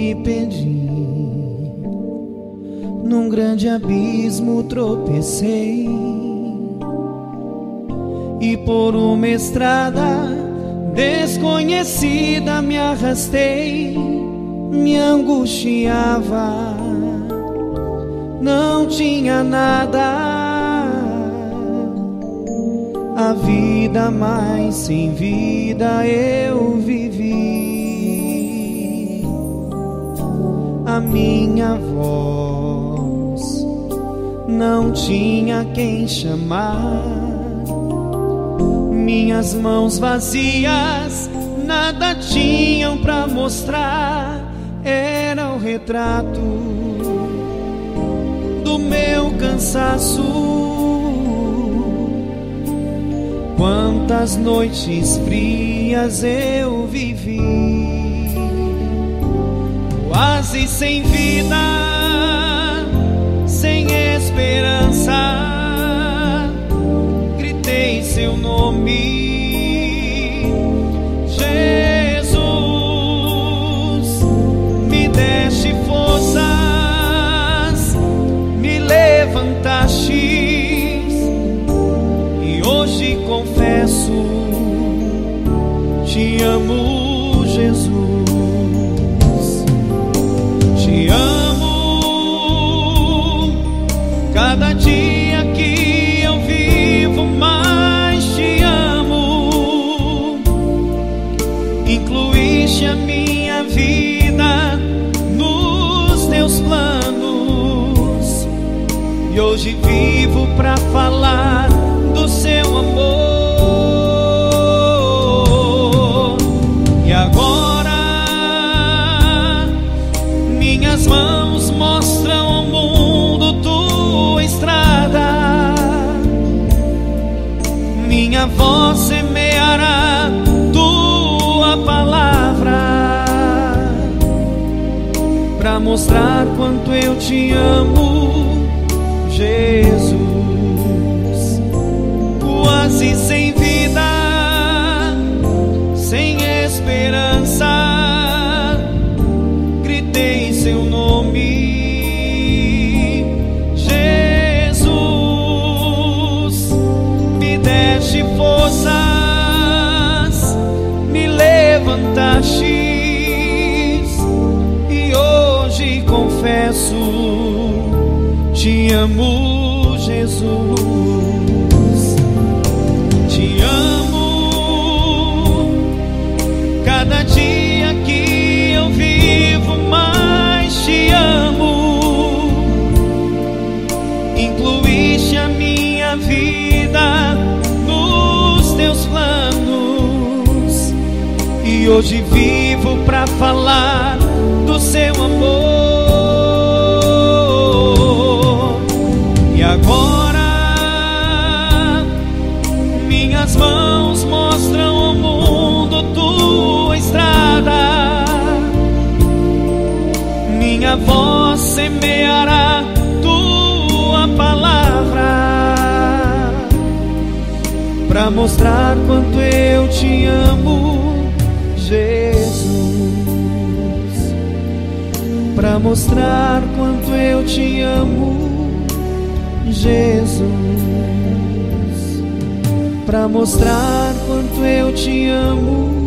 me perdi. Num grande abismo tropecei. E por uma estrada desconhecida me arrastei, me angustiava. Não tinha nada a vida, mas sem vida eu vivi. Minha voz não tinha quem chamar. Minhas mãos vazias nada tinham para mostrar. Era o retrato do meu cansaço Quantas noites frias eu vivi, quase sem vida, planos, e hoje vivo para falar do seu amor. Mostrar quanto eu te amo, Jesus quase sem vida, sem esperança. Gritei seu nome, Jesus, me deste forças, me levantaste te amo, Jesus. cada dia que eu vivo, mais te amo. Incluíste a minha vida nos teus planos, e hoje vivo para minhas mãos mostram ao mundo tua estrada. Minha voz semeará tua palavra para mostrar quanto eu te amo, Jesus. Para mostrar quanto eu te amo, Jesus para mostrar quanto eu te amo,